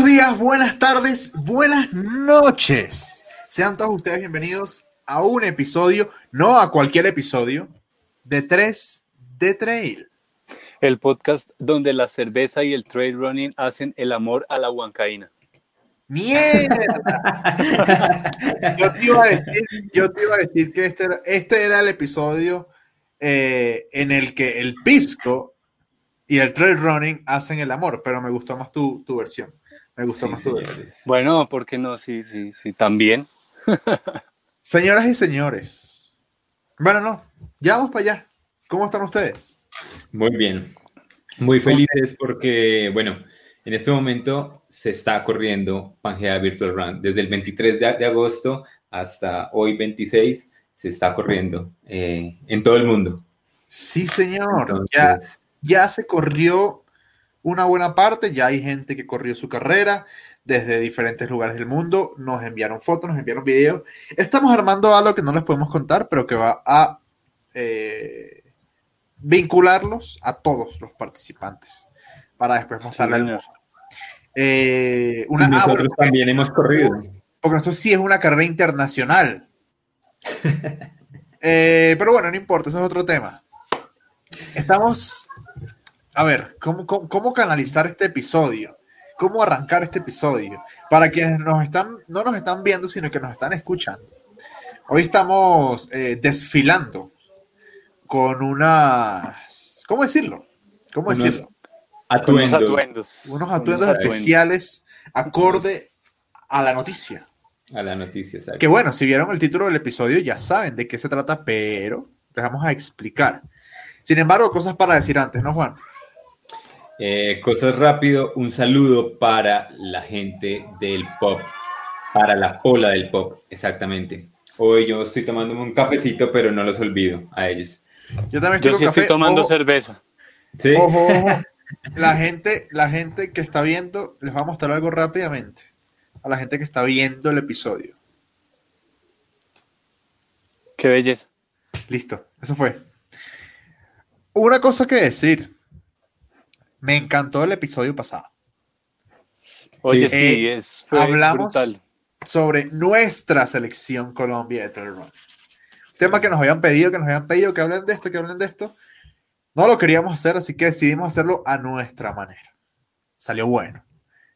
Buenos días, buenas tardes, buenas noches. Sean todos ustedes bienvenidos a un episodio, no a cualquier episodio, de 3 de Trail. El podcast donde la cerveza y el trail running hacen el amor a la huancaína. ¡Mierda! yo, te iba a decir, yo te iba a decir que este era, este era el episodio eh, en el que el pisco y el trail running hacen el amor, pero me gustó más tu, tu versión. Me gustó Sí, más tu versión. señores. Bueno, ¿por qué no? Sí, sí, sí, también. Señoras y señores. Bueno, no, ya vamos para allá. ¿Cómo están ustedes? Muy bien. Muy felices porque, bueno, en este momento se está corriendo Pangea Virtual Run. Desde el 23 de, de agosto hasta hoy 26 se está corriendo eh, en todo el mundo. Sí, señor. Ya, ya se corrió una buena parte, ya hay gente que corrió su carrera desde diferentes lugares del mundo, nos enviaron fotos, nos enviaron videos. Estamos armando algo que no les podemos contar, pero que va a eh, vincularlos a todos los participantes para después Sí, señor. Eh, una, ah, nosotros porque- también hemos corrido. porque esto sí es una carrera internacional. Eh, pero bueno, no importa, eso es otro tema. Estamos, a ver, ¿cómo, cómo, cómo canalizar este episodio? ¿Cómo arrancar este episodio? Para quienes nos están, no nos están viendo, sino que nos están escuchando. Hoy estamos eh, desfilando con unas, ¿cómo decirlo? ¿Cómo Unos decirlo? Unos Atuendos. Unos atuendos atuendos. especiales acorde a la noticia. A la noticia, exacto. Que bueno, si vieron el título del episodio ya saben de qué se trata, pero les vamos a explicar. Sin embargo, cosas para decir antes, ¿no, Juan? Eh, cosas rápido, un saludo para la gente del pop, para la pola del pop, exactamente. Hoy yo estoy tomándome un cafecito, pero no los olvido a ellos. Yo también Yo quiero sí café. estoy tomando Ojo, cerveza. ¿Sí? ojo, ojo. La gente, la gente que está viendo, les voy a mostrar algo rápidamente. A la gente que está viendo el episodio. Qué belleza. Listo, eso fue. Una cosa que decir. Me encantó el episodio pasado. Oye, Sí. sí, Eh, es fue hablamos- brutal. sobre nuestra selección Colombia de Trail Run. Tema que nos habían pedido, que nos habían pedido que hablen de esto, que hablen de esto. No lo queríamos hacer, así que decidimos hacerlo a nuestra manera. Salió bueno.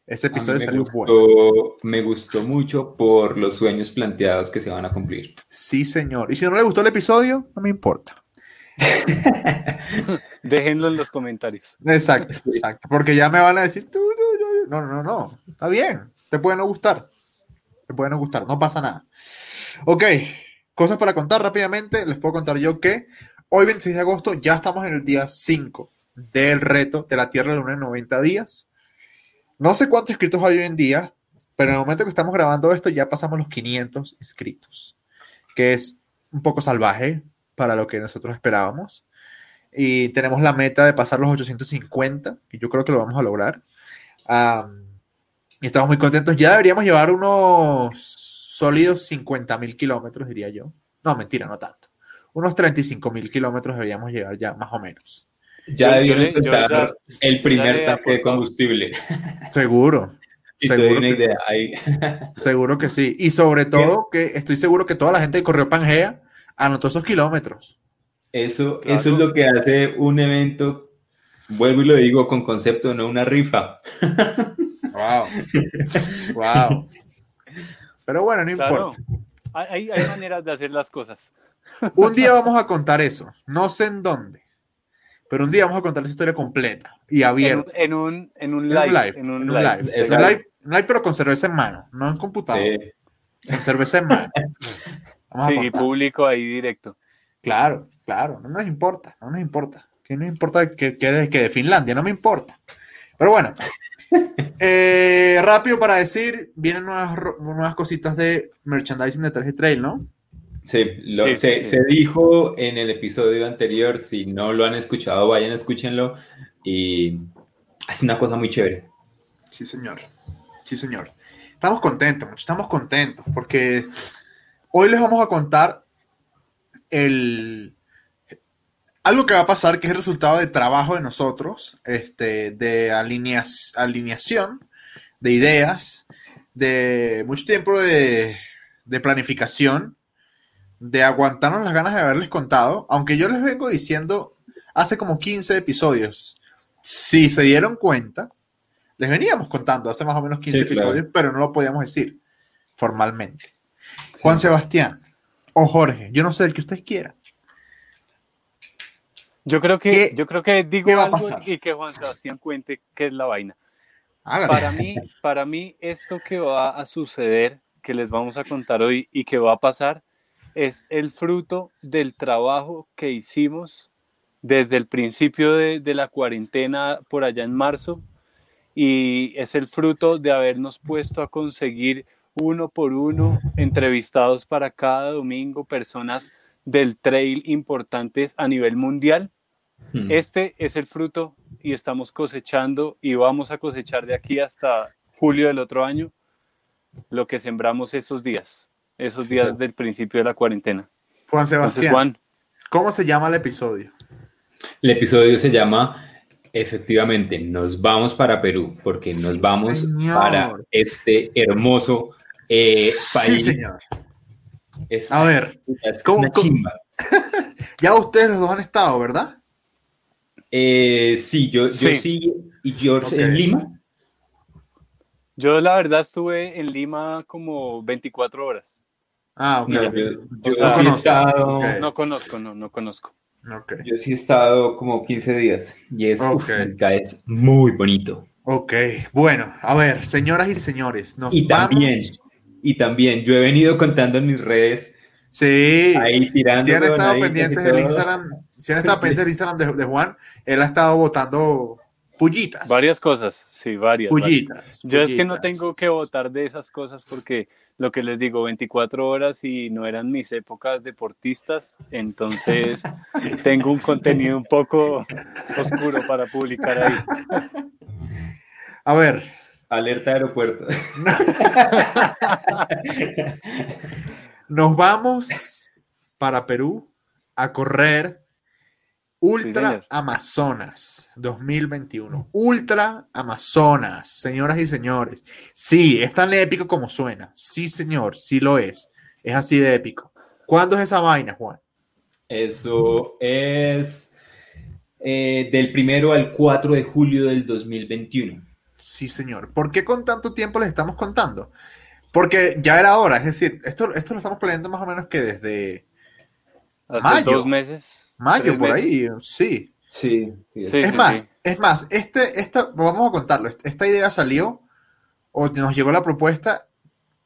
Ese episodio salió gustó, bueno. me gustó mucho por los sueños planteados que se van a cumplir. Sí, señor. Y si no le gustó el episodio, no me importa. Déjenlo en los comentarios. Exacto, exacto. Porque ya me van a decir, "Tú, tú, tú". no, no, no. Está bien. Te puede no gustar. Te puede no gustar. No pasa nada. Ok. Cosas para contar rápidamente. Les puedo contar yo que hoy, 26 de agosto, ya estamos en el día 5 del reto de la Tierra de Luna en 90 días. No sé cuántos inscritos hay hoy en día, pero en el momento que estamos grabando esto ya pasamos los 500 inscritos, que es un poco salvaje para lo que nosotros esperábamos. Y tenemos la meta de pasar los 850, que yo creo que lo vamos a lograr. Am, y estamos muy contentos. Ya deberíamos llevar unos sólidos 50 mil kilómetros, diría yo. No, mentira, no tanto. Unos 35 mil kilómetros deberíamos llegar ya, más o menos. Ya soltar ya- el primer tanque de combustible. Seguro. Y Seguro una que, idea. Ahí. seguro que sí. Y sobre todo que estoy seguro que toda la gente que corrió Pangea anotó esos kilómetros. Eso, Claro. eso es lo que hace un evento, vuelvo y lo digo con concepto, no una rifa. Wow. Wow. Pero bueno, no Claro. importa. Hay, hay maneras de hacer las cosas. Un día vamos a contar eso. No sé en dónde. Pero un día vamos a contar esa historia completa y En un, abierta. en un, en un En live. un live. En un en un live. un live, un live, pero con cerveza en mano, no en computador. Sí. Con cerveza en mano. Sí, público ahí directo. Claro, claro, no nos importa, no nos importa. Que no importa que, que, de, que de Finlandia, no me importa. Pero bueno, eh, rápido para decir, vienen nuevas, nuevas cositas de merchandising de Traje Trail, ¿no? Sí, lo- Sí, se, sí, sí. se dijo en el episodio anterior, si no lo han escuchado, vayan, escúchenlo. Y es una cosa muy chévere. Sí, señor. Sí, señor. Estamos contentos, estamos contentos, porque hoy les vamos a contar el, algo que va a pasar, que es el resultado de trabajo de nosotros, este, de alineas- alineación de ideas, de mucho tiempo de, de planificación, de aguantarnos las ganas de haberles contado, aunque yo les vengo diciendo hace como 15 episodios, si se dieron cuenta, les veníamos contando hace más o menos 15 Sí, claro. episodios, pero no lo podíamos decir formalmente. Juan Sebastián o Jorge, yo no sé el que ustedes quieran. Yo creo que, ¿Qué- yo creo que digo qué va a algo pasar? y que Juan Sebastián cuente qué es la vaina. Para mí, para mí, esto que va a suceder, que les vamos a contar hoy y que va a pasar, es el fruto del trabajo que hicimos desde el principio de, de la cuarentena por allá en marzo y es el fruto de habernos puesto a conseguir uno por uno entrevistados para cada domingo personas del trail importantes a nivel mundial Hmm. este es el fruto y estamos cosechando y vamos a cosechar de aquí hasta julio del otro año lo que sembramos esos días, esos días Exacto. del principio de la cuarentena. Juan Entonces, Sebastián, Juan, ¿cómo se llama el episodio? El episodio se llama, efectivamente, Nos vamos para Perú, porque nos Sí, vamos señor. para este hermoso eh, Sí, señor. Es, A ver, es ¿cómo- una cómo-. Ya ustedes los dos han estado, ¿verdad? Eh, sí, yo, yo Sí. sí, y yo Ok. en Lima. yo la verdad estuve en Lima como 24 horas. Ah, ok. No, yo, yo sea, sí he conozco. estado, Ok. No conozco, no, no conozco. Ok. yo sí he estado como 15 días y es, uf, es muy bonito. Ok, bueno, a ver, señoras y señores, nos Y vamos. también, y también, yo he venido contando en mis redes, Sí, ahí tirando. si han estado pendientes del. Instagram, si han estado Sí. pendientes del Instagram de, de Juan, él ha estado votando pullitas. Varias cosas, sí, varias. varias. pullitas. Yo es que no tengo que votar de esas cosas porque lo que les digo, 24 horas y no eran mis épocas deportistas, entonces tengo un contenido un poco oscuro para publicar ahí. A ver, Alerta aeropuerto. nos vamos para Perú a correr Ultra. Amazonas 2021. Ultra Amazonas, señoras y señores. Sí, es tan épico como suena. Sí, señor, sí lo es. Es así de épico. ¿Cuándo es esa vaina, Juan? Eso es eh, del primero al 4 de julio del 2021. Sí, señor. ¿Por qué con tanto tiempo les estamos contando? Porque ya era hora, es decir, esto, esto lo estamos planeando más o menos que desde Hace Mayo. dos meses. mayo, por meses. ahí, sí. Sí, Sí. es más, es más, este, esta, vamos a contarlo, esta idea salió o nos llegó la propuesta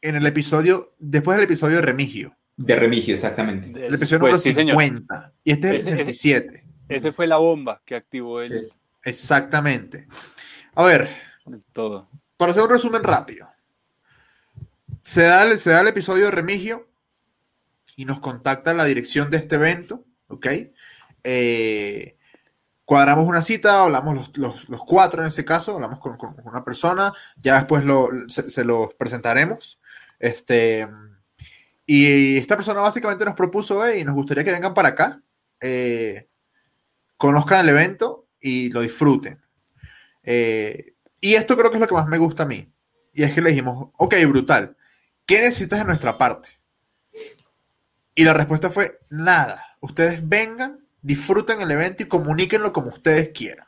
en el episodio, después del episodio de Remigio, De Remigio, exactamente. el episodio Pues número sí, señor. 50, y este es el Ese- ese- 67, Ese fue la bomba que activó el, Sí. exactamente. A ver, para hacer un resumen rápido, se da, el, se da el episodio de Remigio y nos contacta la dirección de este evento, ¿ok? Eh, cuadramos una cita, hablamos los, los- los cuatro en ese caso, hablamos con, con una persona, ya después lo, se, se los presentaremos. Este, y esta persona básicamente nos propuso, y nos gustaría que vengan para acá, eh, conozcan el evento y lo disfruten. Eh, y esto creo que es lo que más me gusta a mí. Y es que le dijimos, ok, brutal, ¿qué necesitas de nuestra parte? Y la respuesta fue, nada, ustedes vengan, disfruten el evento y comuníquenlo como ustedes quieran.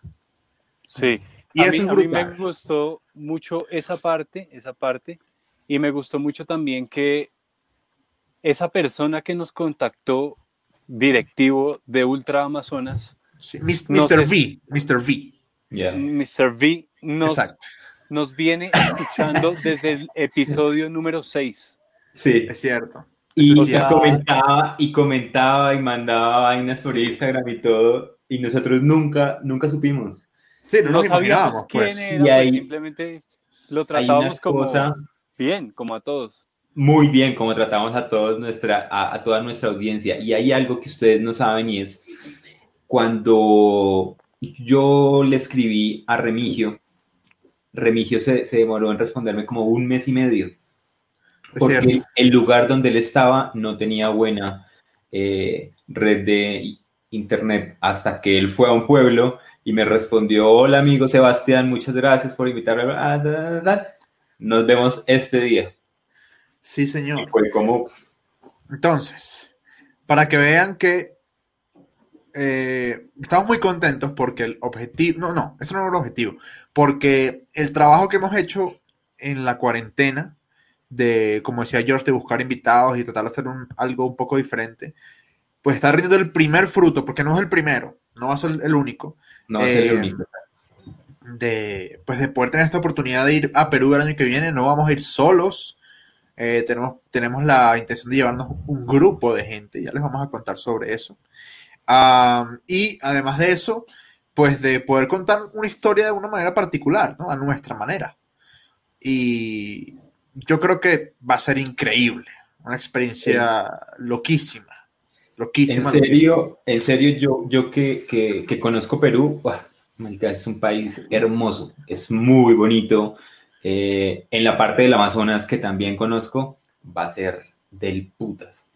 Sí. Y a eso mí, es a mí me brutal. gustó mucho esa parte, esa parte, y me gustó mucho también que esa persona que nos contactó, directivo de Ultra Amazonas, Sí, No Mr. sé V, Mr. V, Ya. Mr. V, nos, exacto, nos viene escuchando desde el episodio número 6. Sí. es cierto. Y, Eso O sea- comentaba y comentaba y mandaba vainas por Instagram y todo. Y nosotros nunca, nunca supimos. Sí, no, No, nos sabíamos imaginábamos, quién pues. era, Y pues, ahí- simplemente lo tratábamos como cosa bien, como a todos. muy bien como tratamos a, todos nuestra, a, a toda nuestra audiencia. Y hay algo que ustedes no saben y es cuando yo le escribí a Remigio, Remigio se, se demoró en responderme como un mes y medio. Porque el lugar donde él estaba no tenía buena eh, red de internet hasta que él fue a un pueblo y me respondió, hola amigo Sebastián, muchas gracias por invitarme. Ah, da, da, da". nos vemos este día. Sí, señor. Y fue como, Entonces, para que vean que eh, estamos muy contentos porque el objetivo, no, no, eso no es el objetivo, porque el trabajo que hemos hecho en la cuarentena, de, como decía George, de buscar invitados y tratar de hacer un- algo un poco diferente, pues está rindiendo el primer fruto, porque no es el primero, no va a ser el único, no va a ser el Eh, único. de, pues de poder tener esta oportunidad de ir a Perú el año que viene. No vamos a ir solos. Eh, tenemos, tenemos la intención de llevarnos un grupo de gente. Ya les vamos a contar sobre eso. Ah, y además de eso, pues de poder contar una historia de una manera particular, ¿no? A nuestra manera. Y yo creo que va a ser increíble. Una experiencia loquísima. En Loquísima. loquísima. serio, en serio, yo, yo que, que, que conozco Perú, es un país hermoso, es muy bonito. Eh, en la parte del Amazonas que también conozco, va a ser del putas.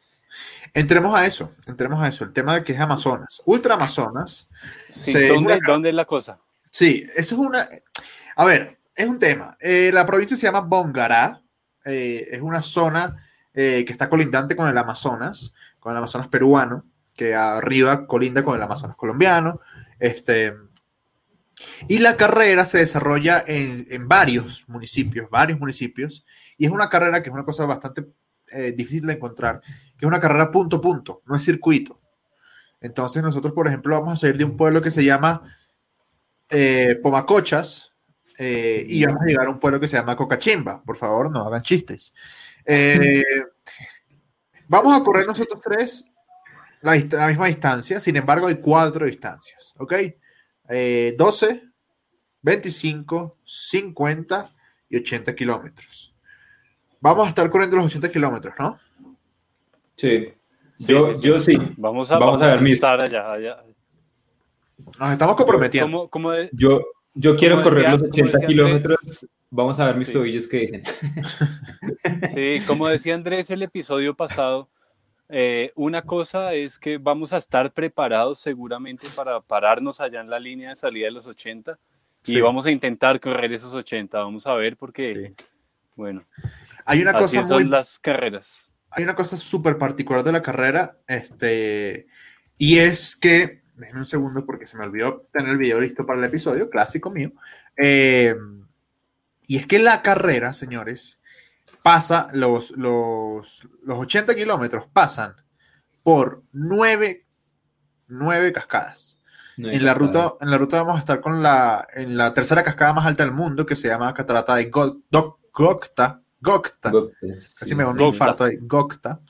Entremos a eso, entremos a eso, el tema de que es Amazonas. Ultra Amazonas, Sí, Sí, ¿dónde, una- ¿Dónde es la cosa? sí, eso es una... A ver, es un tema. Eh, la provincia se llama Bongará, eh, es una zona eh, que está colindante con el Amazonas, con el Amazonas peruano, que arriba colinda con el Amazonas colombiano. Este, y la carrera se desarrolla en, en varios municipios, varios municipios, y es una carrera que es una cosa bastante eh, difícil de encontrar, que es una carrera punto punto, no es circuito. Entonces nosotros, por ejemplo, vamos a salir de un pueblo que se llama eh, Pomacochas eh, y vamos a llegar a un pueblo que se llama Cocachimba. Por favor, no hagan chistes. Eh, vamos a correr nosotros tres la, la misma distancia, sin embargo hay cuatro distancias, ¿ok? Eh, 12, 25, 50 y 80 kilómetros. Vamos a estar corriendo los 80 kilómetros, ¿no? Sí, Sí, yo, sí, sí. yo sí. Vamos a, Vamos a ver mis- estar allá. allá. Nos estamos comprometiendo. ¿Cómo, cómo de- Yo, yo quiero correr decía- los como 80 decía kilómetros. Vamos a ver mis Sí. tobillos que dicen. Sí, como decía Andrés el episodio pasado, eh, una cosa es que vamos a estar preparados seguramente para pararnos allá en la línea de salida de los 80 y Sí. vamos a intentar correr esos 80. Vamos a ver porque, Sí. bueno, Hay una así cosa son muy las carreras. hay una cosa súper particular de la carrera, este, y es que, déjenme un segundo porque se me olvidó tener el video listo para el episodio, clásico mío, eh, y es que la carrera, señores, pasa, los, los, los 80 kilómetros pasan por nueve, nueve cascadas. No En la, ruta, en la ruta vamos a estar con la, en la tercera cascada más alta del mundo, que se llama Catarata de Go- Doc- Gokta, casi me da un Gokta. infarto ahí, Gokta,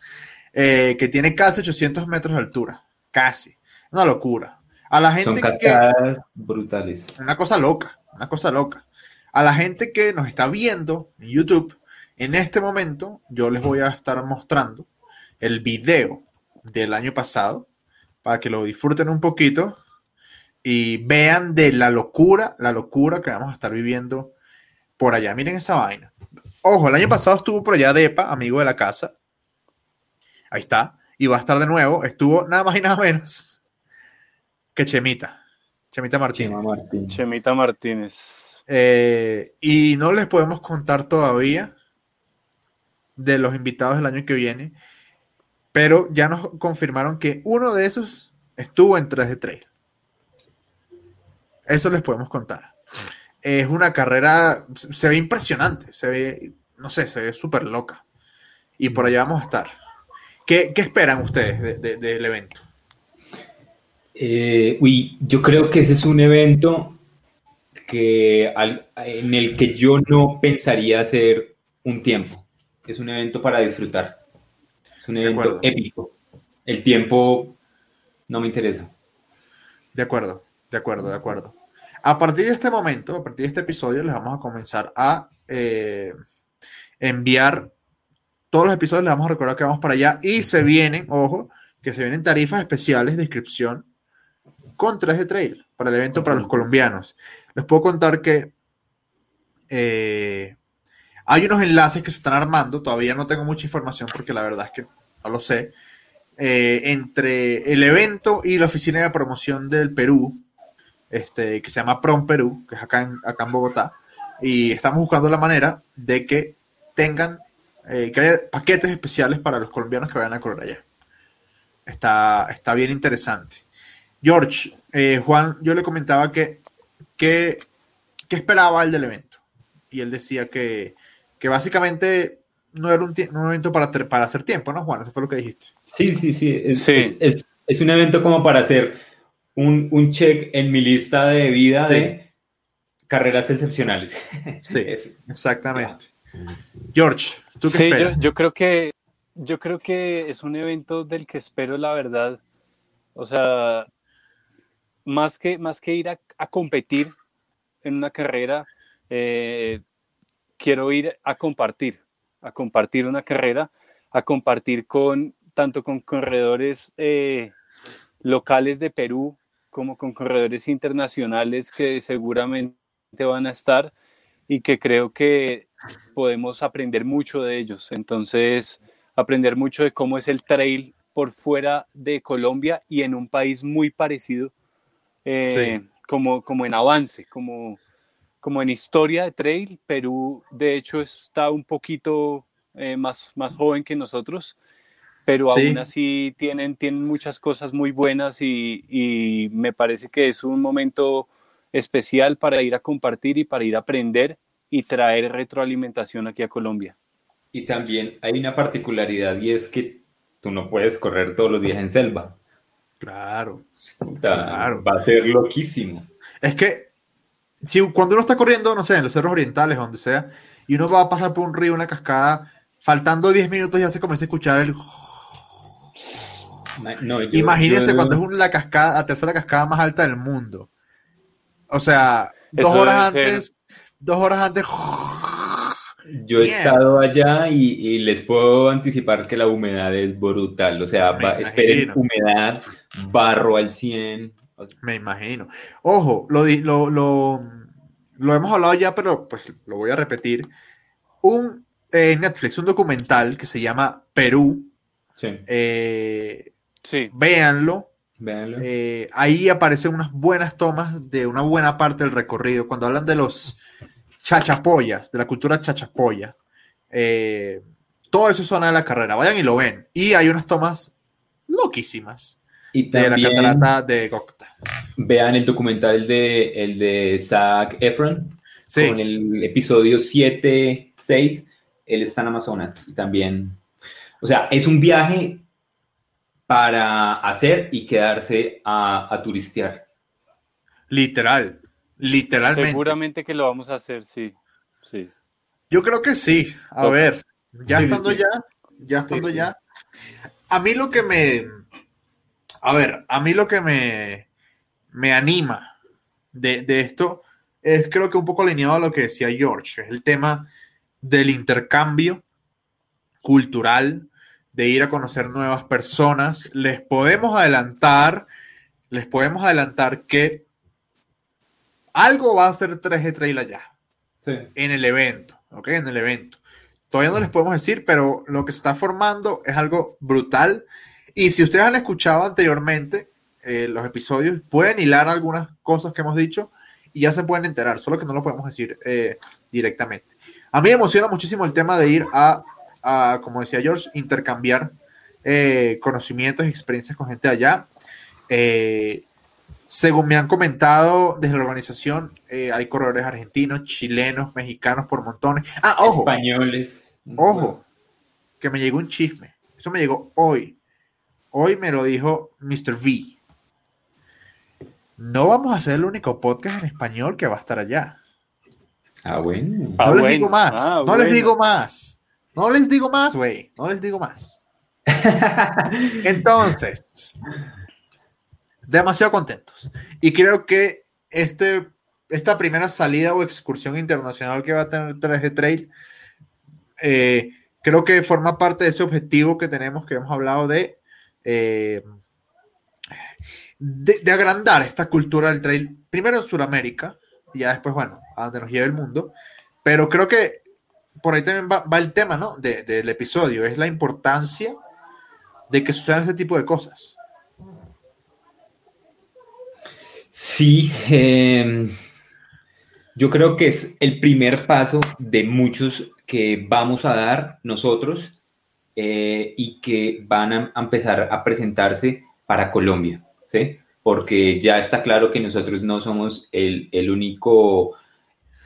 eh, que tiene casi 800 metros de altura, casi, una locura. A la Son gente que, cascadas brutales. una cosa loca, una cosa loca. A la gente que nos está viendo en YouTube, en este momento yo les voy a estar mostrando el video del año pasado para que lo disfruten un poquito y vean de la locura, la locura que vamos a estar viviendo por allá. Miren esa vaina. Ojo, el año pasado estuvo por allá Depa, amigo de la casa. Ahí está. Y va a estar de nuevo. Estuvo nada más y nada menos que Chemita. Chemita Martínez. Chema. Chemita Martínez. Eh, y no les podemos contar todavía de los invitados del año que viene, pero ya nos confirmaron que uno de esos estuvo en 3 de Trail. Eso les podemos contar. Es una carrera, se ve impresionante, se ve, no sé, se ve súper loca. Y por allá vamos a estar. ¿Qué, qué esperan ustedes de- de- del evento? Eh, uy, yo creo que ese es un evento que al- en el que yo no pensaría hacer un tiempo. Es un evento para disfrutar. Es un evento épico. El tiempo no me interesa. De acuerdo, de acuerdo, de acuerdo. A partir de este momento, a partir de este episodio, les vamos a comenzar a eh, enviar todos los episodios, les vamos a recordar que vamos para allá y se vienen, ojo, que se vienen tarifas especiales de inscripción con 3 de trail para el evento para los colombianos. Les puedo contar que eh, hay unos enlaces que se están armando, todavía no tengo mucha información porque la verdad es que no lo sé, eh, entre el evento y la oficina de promoción del Perú, este, que se llama Prom Perú, que es acá en, acá en Bogotá, y estamos buscando la manera de que tengan, eh, que haya paquetes especiales para los colombianos que vayan a correr allá. Está, está bien interesante. George, eh, Juan, yo le comentaba que, que, que esperaba el del evento. Y él decía que, que básicamente no era un, un evento para, para hacer tiempo, ¿no, Juan? Eso fue lo que dijiste. Sí, sí, sí. Es, sí. es, es un evento como para hacer un, un, check en mi lista de vida de carreras excepcionales. Sí, exactamente. George, ¿tú qué sí, esperas? Yo, yo, creo que yo creo que es un evento del que espero la verdad. O sea, más que, más que ir a, a competir en una carrera, eh, quiero ir a compartir, a compartir una carrera, a compartir con tanto con corredores eh, locales de Perú como con corredores internacionales que seguramente van a estar y que creo que podemos aprender mucho de ellos. Entonces, aprender mucho de cómo es el trail por fuera de Colombia y en un país muy parecido, eh, sí. como, como en avance, como, como en historia de trail. Perú, de hecho, está un poquito eh, más, más joven que nosotros, pero sí. aún así tienen, tienen muchas cosas muy buenas y, y, me parece que es un momento especial para ir a compartir y para ir a aprender y traer retroalimentación aquí a Colombia. Y también hay una particularidad y es que tú no puedes correr todos los días en selva. Claro. O sea, claro. Va a ser loquísimo. Es que si cuando uno está corriendo, no sé, en los cerros orientales, donde sea, y uno va a pasar por un río, una cascada, faltando 10 minutos ya se comienza a escuchar el... No, yo, Imagínense yo... cuando es la cascada, la tercera cascada más alta del mundo. O sea, dos horas antes, ser... dos horas antes. Yo he Bien. estado allá y, y, les puedo anticipar que la humedad es brutal. O sea, va, esperen humedad, barro al 100. O sea. Me imagino. Ojo, lo, lo, lo, lo, hemos hablado ya, pero pues lo voy a repetir. Un eh, Netflix, un documental que se llama Perú. Sí. Eh, sí. Véanlo. Véanlo. Eh, ahí aparecen unas buenas tomas de una buena parte del recorrido. Cuando hablan de los chachapoyas, de la cultura chachapoya. Eh, todo eso suena de la carrera. Vayan y lo ven. Y hay unas tomas loquísimas y de la catarata de Gokta. Vean el documental de, el de Zac Efron sí. con el episodio 7, 6. Él está en Amazonas y también. O sea, es un viaje para hacer y quedarse a, a turistear. Literal. Literalmente. Seguramente que lo vamos a hacer, sí. sí. Yo creo que sí. A Toca. ver, ya sí, estando sí. ya, ya estando sí, ya. A mí lo que me. A ver, a mí lo que me, me anima de, de esto es creo que un poco alineado a lo que decía George, es el tema del intercambio cultural, de ir a conocer nuevas personas. Les podemos adelantar, les podemos adelantar que algo va a hacer 3G Trail allá. Sí. En el evento, ¿ok? En el evento. Todavía no les podemos decir, pero lo que se está formando es algo brutal. Y si ustedes han escuchado anteriormente eh, los episodios, pueden hilar algunas cosas que hemos dicho y ya se pueden enterar, solo que no lo podemos decir eh, directamente. A mí me emociona muchísimo el tema de ir a, a como decía George, intercambiar eh, conocimientos y experiencias con gente allá. Eh, según me han comentado desde la organización, eh, hay corredores argentinos, chilenos, mexicanos por montones. Ah, ojo. Españoles. Ojo, que me llegó un chisme. Eso me llegó hoy. Hoy me lo dijo Mr. V. No vamos a ser el único podcast en español que va a estar allá. Ah, bueno. No Ah, les bueno. digo más. Ah, no bueno. les digo más. No les digo más, güey. No les digo más. Entonces, demasiado contentos. Y creo que este, esta primera salida o excursión internacional que va a tener 3D Trail, eh, creo que forma parte de ese objetivo que tenemos, que hemos hablado de, eh, de, de, agrandar esta cultura del trail, primero en Sudamérica, y ya después, bueno, a donde nos lleve el mundo. Pero creo que por ahí también va, el tema, ¿no? De, del episodio, es la importancia de que sucedan este tipo de cosas. Sí, eh, yo creo que es el primer paso de muchos que vamos a dar nosotros eh, y que van a, empezar a presentarse para Colombia, ¿sí? Porque ya está claro que nosotros no somos el, el único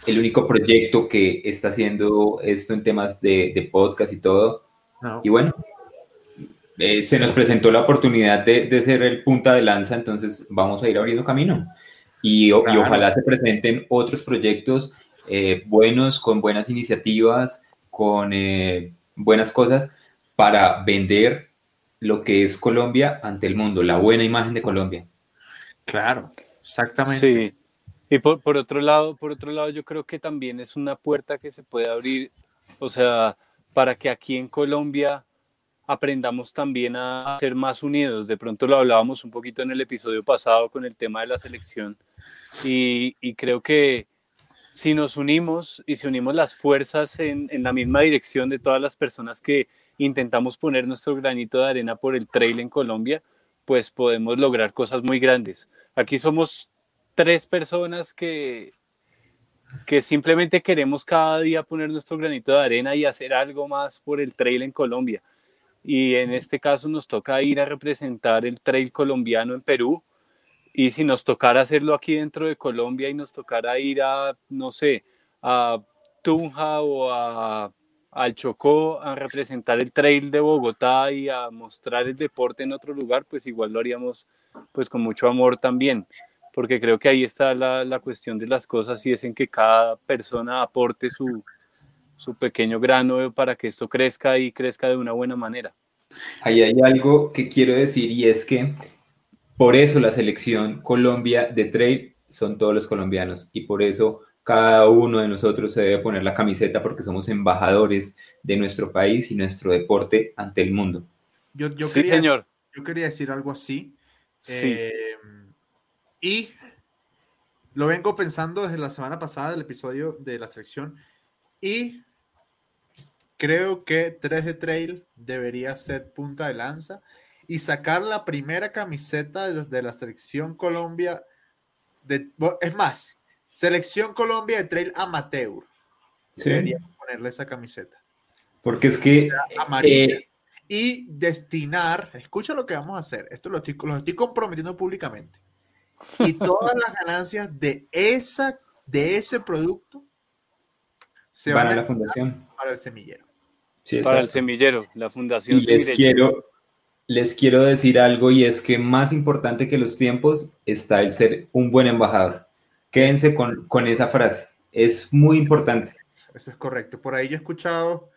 el único proyecto que está haciendo esto en temas de, de podcast y todo. Y bueno, eh, se nos presentó la oportunidad de, de, ser el punta de lanza, entonces vamos a ir abriendo camino. Y, y ojalá se presenten otros proyectos eh, buenos, con buenas iniciativas, con eh, buenas cosas para vender lo que es Colombia ante el mundo, la buena imagen de Colombia. Claro, exactamente. Sí. Y por, por, otro lado, por otro lado, yo creo que también es una puerta que se puede abrir, o sea, para que aquí en Colombia aprendamos también a ser más unidos. De pronto lo hablábamos un poquito en el episodio pasado con el tema de la selección y, y creo que si nos unimos y si unimos las fuerzas en, en, la misma dirección de todas las personas que intentamos poner nuestro granito de arena por el trail en Colombia, pues podemos lograr cosas muy grandes. Aquí somos tres personas que, que simplemente queremos cada día poner nuestro granito de arena y hacer algo más por el trail en Colombia. Y en este caso nos toca ir a representar el trail colombiano en Perú. Y si nos tocara hacerlo aquí dentro de Colombia y nos tocara ir a, no sé, a Tunja o a, al Chocó a representar el trail de Bogotá y a mostrar el deporte en otro lugar, pues igual lo haríamos pues con mucho amor también porque creo que ahí está la, la, cuestión de las cosas y es en que cada persona aporte su, su pequeño grano para que esto crezca y crezca de una buena manera. Ahí hay algo que quiero decir y es que por eso la selección Colombia de trail son todos los colombianos y por eso cada uno de nosotros se debe poner la camiseta porque somos embajadores de nuestro país y nuestro deporte ante el mundo. Yo, yo sí, quería, señor. Yo quería decir algo así. Sí. Eh, y lo vengo pensando desde la semana pasada del episodio de la selección. Y creo que 3 de Trail debería ser punta de lanza y sacar la primera camiseta de la selección Colombia. De, es más, selección Colombia de Trail Amateur. Sí. Deberíamos ponerle esa camiseta. Porque es que. Amarilla. Eh, y destinar, escucha lo que vamos a hacer. Esto lo estoy, lo estoy comprometiendo públicamente y todas las ganancias de, esa, de ese producto se van, van a la fundación. Para el semillero. Sí, para el semillero, la fundación. Y les quiero, les quiero decir algo y es que más importante que los tiempos está el ser un buen embajador. Quédense con, con esa frase, es muy importante. Eso es correcto. Por ahí yo he escuchado,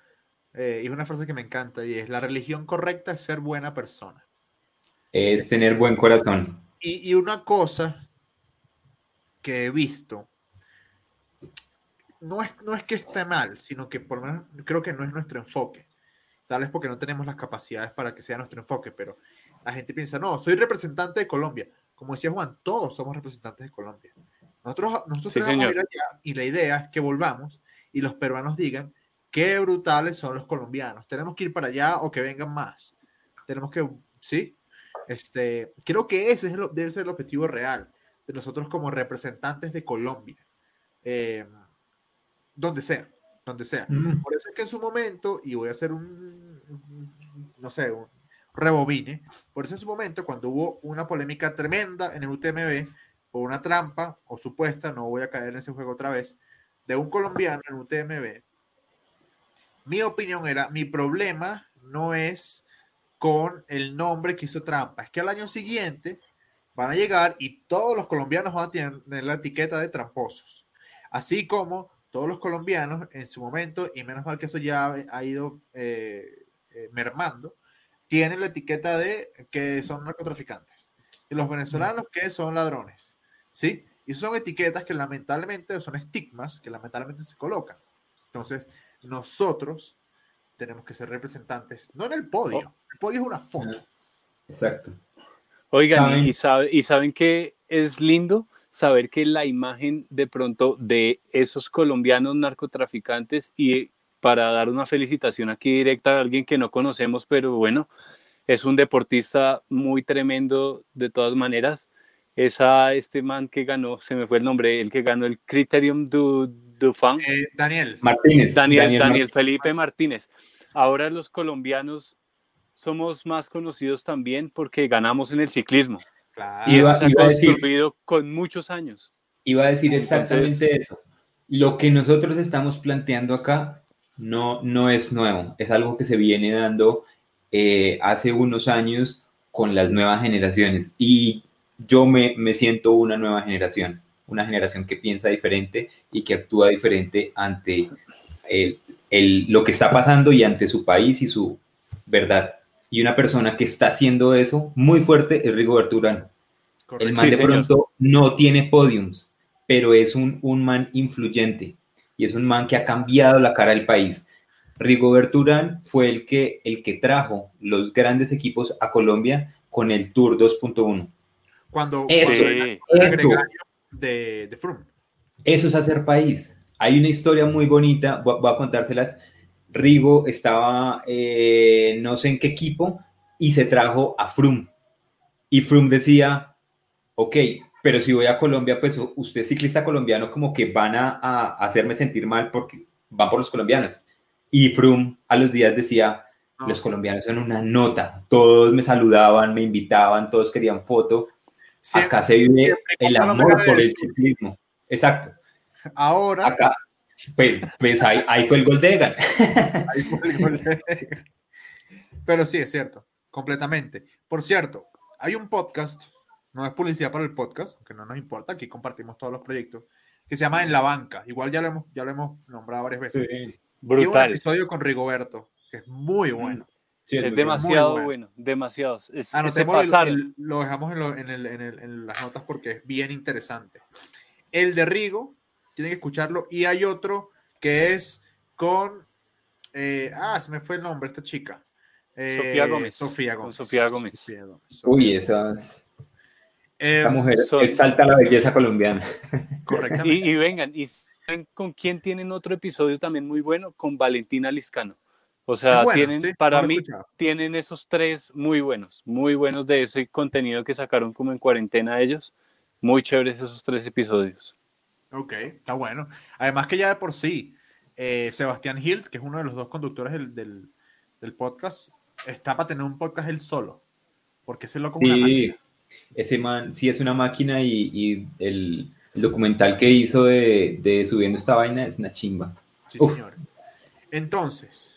eh, y es una frase que me encanta, y es, la religión correcta es ser buena persona. Es tener buen corazón. Y, y, una cosa que he visto, no es, no es que esté mal, sino que por lo menos creo que no es nuestro enfoque. Tal vez porque no tenemos las capacidades para que sea nuestro enfoque, pero la gente piensa, no, soy representante de Colombia. Como decía Juan, todos somos representantes de Colombia. Nosotros, nosotros sí, tenemos ir allá y la idea es que volvamos y los peruanos digan qué brutales son los colombianos. Tenemos que ir para allá o que vengan más. Tenemos que, sí, este, creo que ese es el, debe ser el objetivo real de nosotros como representantes de Colombia. Eh, donde sea, donde sea. Mm. Por eso es que en su momento, y voy a hacer un, no sé, un rebobine, por eso en su momento, cuando hubo una polémica tremenda en el UTMB por una trampa, o supuesta, no voy a caer en ese juego otra vez, de un colombiano en UTMB, mi opinión era, mi problema no es con el nombre que hizo trampa. Es que al año siguiente van a llegar y todos los colombianos van a tener la etiqueta de tramposos. Así como todos los colombianos en su momento, y menos mal que eso ya ha ido eh, eh, mermando, tienen la etiqueta de que son narcotraficantes. Y los venezolanos que son ladrones. ¿Sí? Y son etiquetas que lamentablemente son estigmas que lamentablemente se colocan. Entonces, nosotros tenemos que ser representantes, no en el podio, oh. el podio es una foto. Exacto. Oigan, ¿Saben? Y, sabe, y saben que es lindo saber que la imagen de pronto de esos colombianos narcotraficantes y para dar una felicitación aquí directa a alguien que no conocemos, pero bueno, es un deportista muy tremendo de todas maneras. es a este man que ganó, se me fue el nombre, el que ganó el Criterium du, Eh, Daniel. Martínez. Daniel, Daniel Daniel Martínez. Felipe Martínez. Ahora los colombianos somos más conocidos también porque ganamos en el ciclismo. Claro. Y Iba- eso se ha iba a decir- construido con muchos años. Iba a decir exactamente Entonces- eso. Lo que nosotros estamos planteando acá no, no es nuevo, es algo que se viene dando eh, hace unos años con las nuevas generaciones. Y yo me, me siento una nueva generación, una generación que piensa diferente y que actúa diferente ante el- el- lo que está pasando y ante su país y su verdad. Y una persona que está haciendo eso muy fuerte es Rigoberto Urán. El man Sí, de señor. pronto no tiene podiums, pero es un, un man influyente y es un man que ha cambiado la cara del país. Rigoberto Urán fue el que, el que trajo los grandes equipos a Colombia con el Tour 2.1. Cuando, Sí. De, de Froome. eso es hacer país. Hay una historia muy bonita, voy, a contárselas. Rigo estaba eh, no sé en qué equipo y se trajo a Froome. Y Froome decía, ok, pero si voy a Colombia, pues usted ciclista colombiano como que van a, a hacerme sentir mal porque van por los colombianos. Y Froome a los días decía, los colombianos son una nota, todos me saludaban, me invitaban, todos querían foto. Siempre- Acá se vive el amor por el ciclismo. Exacto. Ahora, Acá, pues, pues ahí, ahí fue el gol de Egan. ahí fue el gol de- pero sí, es cierto, completamente. Por cierto, hay un podcast, no es publicidad para el podcast, aunque no nos importa, aquí compartimos todos los proyectos, que se llama En la Banca. Igual ya lo hemos, ya lo hemos nombrado varias veces. Un Brutal. episodio con Rigoberto, que es muy bueno. Sí, Es demasiado bueno. bueno. demasiado. Es, Anotémoslo el- lo dejamos en, lo- en el- en el- en las notas porque es bien interesante. El de Rigo, tienen que escucharlo. Y hay otro que es con. eh, ah, se me fue el nombre, esta chica. Eh, Sofía Gómez. Sofía Con Gómez. Sofía Gómez. Sofía Gómez, Uy, Sofía esas, Eh, esa mujer son- exalta la belleza colombiana. correctamente. Y, y vengan, ¿y con quién tienen otro episodio también muy bueno? Con Valentina Liscano. O sea, bueno, tienen, sí, para no mí, escuchado. tienen esos tres muy buenos, muy buenos de ese contenido que sacaron como en cuarentena ellos. Muy chéveres esos tres episodios. Ok, está bueno. Además que ya de por sí, eh, Sebastián Hilt, que es uno de los dos conductores del, del- del podcast, está para tener un podcast él solo. Porque ese loco es una Sí, máquina. ese man sí es una máquina y, y el, el documental que hizo de, de subiendo esta vaina es una chimba. Sí, Uf. señor. Entonces,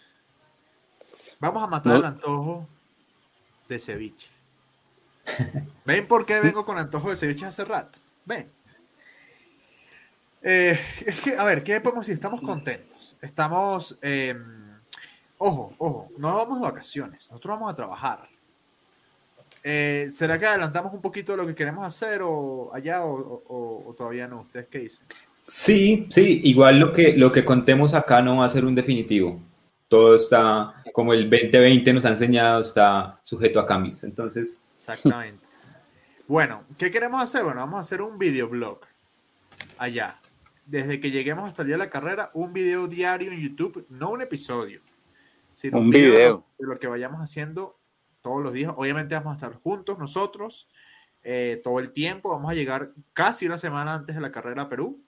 vamos a matar No. el antojo de ceviche. ¿Ven por qué vengo con antojo de ceviche hace rato? Ven. Eh, es que, a ver, ¿qué podemos decir? Estamos contentos. Estamos. eh, ojo, ojo, no vamos de vacaciones. Nosotros vamos a trabajar. Eh, ¿Será que adelantamos un poquito lo que queremos hacer o allá o, o- o todavía no? ¿Ustedes qué dicen? Sí, sí, igual lo que, lo que contemos acá no va a ser un definitivo. Todo está, como el 2020 nos ha enseñado, está sujeto a cambios. Entonces, Exactamente. Bueno, ¿qué queremos hacer? Bueno, vamos a hacer un videoblog allá. Desde que lleguemos hasta el día de la carrera, un video diario en YouTube, no un episodio, sino Un video. de lo que vayamos haciendo todos los días. Obviamente vamos a estar juntos nosotros eh, todo el tiempo. Vamos a llegar casi una semana antes de la carrera a Perú.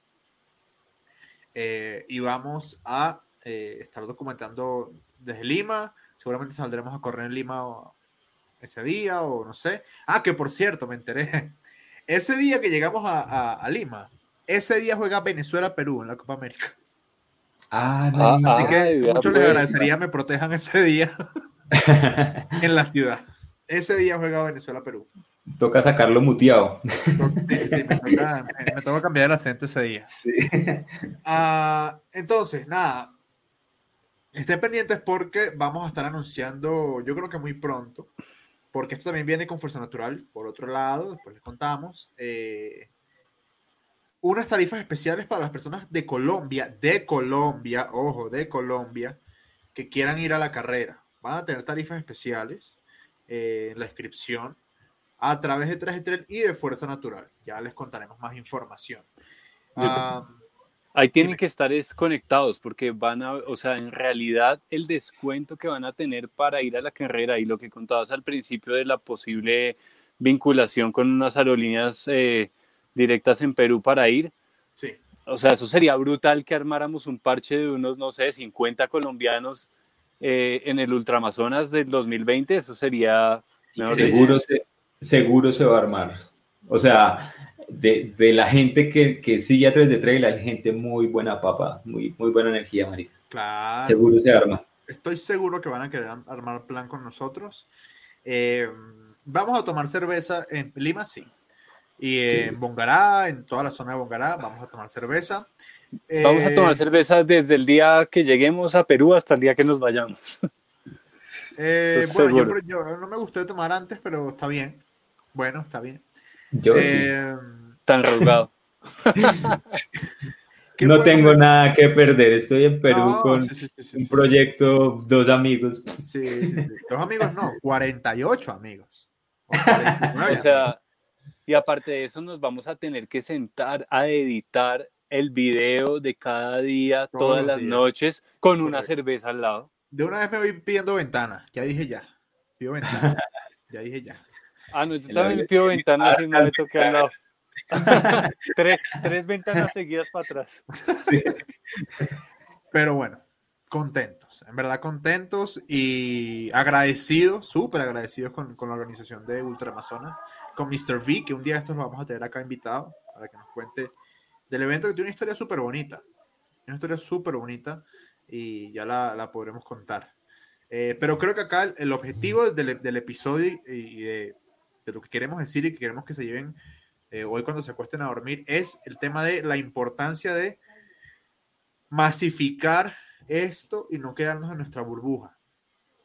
Eh, y vamos a eh, estar documentando desde Lima. Seguramente saldremos a correr en Lima ese día o no sé. Ah, que por cierto, me enteré. Ese día que llegamos a, a- a Lima, ese día juega Venezuela-Perú en la Copa América. ah, Ah, nice. Así ah. que Ay, mucho les pues. agradecería me protejan ese día en la ciudad. Ese día juega Venezuela-Perú. toca sacarlo muteado. Sí, sí, sí, me toca, me- me toca cambiar el acento ese día. Sí. Ah, entonces, nada. Estén pendientes porque vamos a estar anunciando, yo creo que muy pronto, porque esto también viene con Fuerza Natural, por otro lado, después les contamos, eh, unas tarifas especiales para las personas de Colombia, de Colombia, ojo, de Colombia, que quieran ir a la carrera. Van a tener tarifas especiales eh, en la inscripción a través de Traje y de Fuerza Natural. Ya les contaremos más información. Ah, Ahí tienen Dime. que estar es conectados porque van a, o sea, en realidad el descuento que van a tener para ir a la carrera y lo que contabas al principio de la posible vinculación con unas aerolíneas eh, directas en Perú para ir. Sí. O sea, eso sería brutal que armáramos un parche de unos, no sé, 50 colombianos eh, en el Ultramazonas del 2020. Eso sería... mejor Seguro se, seguro se va a armar. O sea, de, de la gente que, que sigue a través de trail, hay gente muy buena papa, muy, muy buena energía, marica. Claro. Seguro se arma. Estoy seguro que van a querer armar plan con nosotros. Eh, vamos a tomar cerveza en Lima, sí. Y en Bongará, en toda la zona de Bongará, vamos a tomar cerveza. Vamos a Eh, tomar cerveza desde el día que lleguemos a Perú hasta el día que nos vayamos. eh, bueno, yo, yo no me gustó tomar antes, pero está bien. Bueno, está bien. Yo sí. Eh, Tan rogado. ¿qué No tengo ver? nada que perder. Estoy en Perú No, con sí, sí, sí, sí, un sí, proyecto, dos amigos. Sí, sí, sí. Dos amigos no, 48 amigos. O 49 O sea, y aparte de eso nos vamos a tener que sentar a editar el video de cada día, Todos todas las días. noches, con una Correcto. cerveza al lado. De una vez me voy pidiendo ventana. Ya dije ya. Pido ventana. Ya dije ya. Ah, no, yo también audio- pido ventanas y no me toque al lado. tres, tres ventanas seguidas para atrás. Sí. Pero bueno, contentos. En verdad contentos y agradecidos, súper agradecidos con, con la organización de Ultramazonas, con Mr. V, que un día estos lo vamos a tener acá invitado para que nos cuente del evento que tiene una historia súper bonita. Una historia súper bonita y ya la, la podremos contar. Eh, pero creo que acá el, el objetivo del, del episodio y de, de lo que queremos decir y que queremos que se lleven eh, hoy cuando se acuesten a dormir es el tema de la importancia de masificar esto y no quedarnos en nuestra burbuja.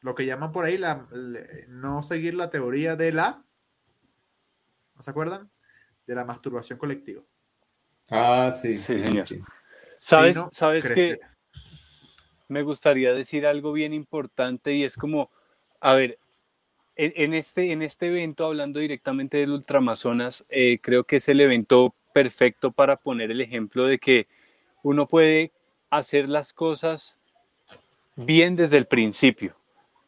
Lo que llaman por ahí la, no seguir la teoría de la, ¿no se acuerdan? De la masturbación colectiva. Ah, sí. Sí, señor. sí. ¿Sabes, Sino ¿sabes que me gustaría decir algo bien importante y es como, a ver, en, en este, en este evento, hablando directamente del Ultramazonas, eh, creo que es el evento perfecto para poner el ejemplo de que uno puede hacer las cosas bien desde el principio.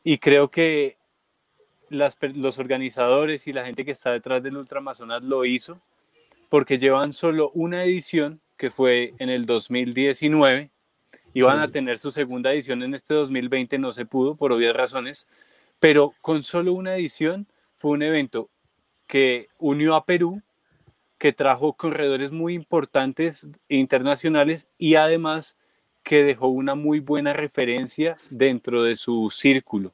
Y creo que las los organizadores y la gente que está detrás del Ultramazonas lo hizo porque llevan solo una edición que fue en el 2019. Iban a tener su segunda edición en este 2020, no se pudo por obvias razones, pero con solo una edición fue un evento que unió a Perú, que trajo corredores muy importantes internacionales y además que dejó una muy buena referencia dentro de su círculo.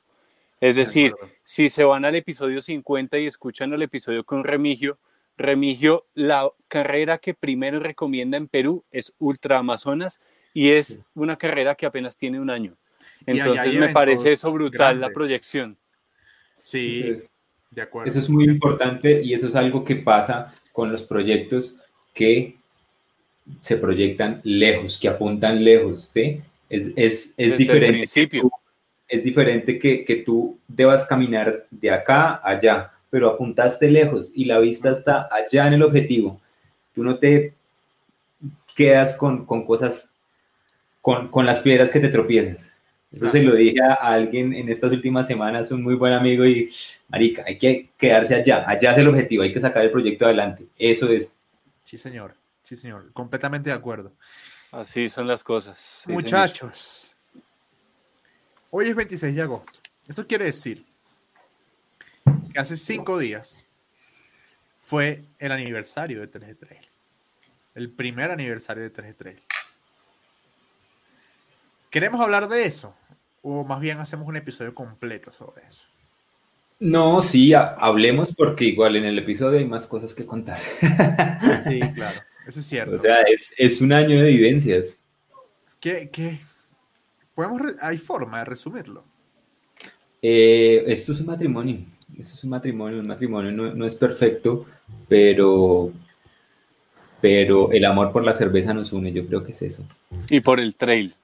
Es De decir, si se van al episodio 50 y escuchan el episodio con Remigio, Remigio, la carrera que primero recomienda en Perú es Ultra Amazonas y es una carrera que apenas tiene un año. Entonces me parece eso brutal, la proyección. Sí, Eso es- de acuerdo. Eso es muy importante y eso es algo que pasa con los proyectos que se proyectan lejos, que apuntan lejos, ¿sí? Es, es, es diferente. que principio. tú- es diferente que, que tú debas caminar de acá a allá, pero apuntaste lejos y la vista está allá en el objetivo. Tú no te quedas con, con cosas, con, con las piedras que te tropiezas. Eso se lo dije a alguien en estas últimas semanas, un muy buen amigo, y Marica, hay que quedarse allá, allá es el objetivo, hay que sacar el proyecto adelante. Eso es. Sí, señor. Sí, señor. Completamente de acuerdo. Así son las cosas. sí, señor. Muchachos, hoy es 26 de agosto. Esto quiere decir que hace cinco días fue el aniversario de 3G Trail. El primer aniversario de 3G Trail. ¿Queremos hablar de eso? O más bien hacemos un episodio completo sobre eso. No, sí, ha- hablemos porque igual en el episodio hay más cosas que contar. Sí, claro. Eso es cierto. O sea, es, es un año de vivencias. ¿Qué, qué? ¿Podemos ¿Hay forma de resumirlo? Eh, esto es un matrimonio, esto es un matrimonio, un matrimonio no, no es perfecto, pero, pero el amor por la cerveza nos une, yo creo que es eso. Y por el trail.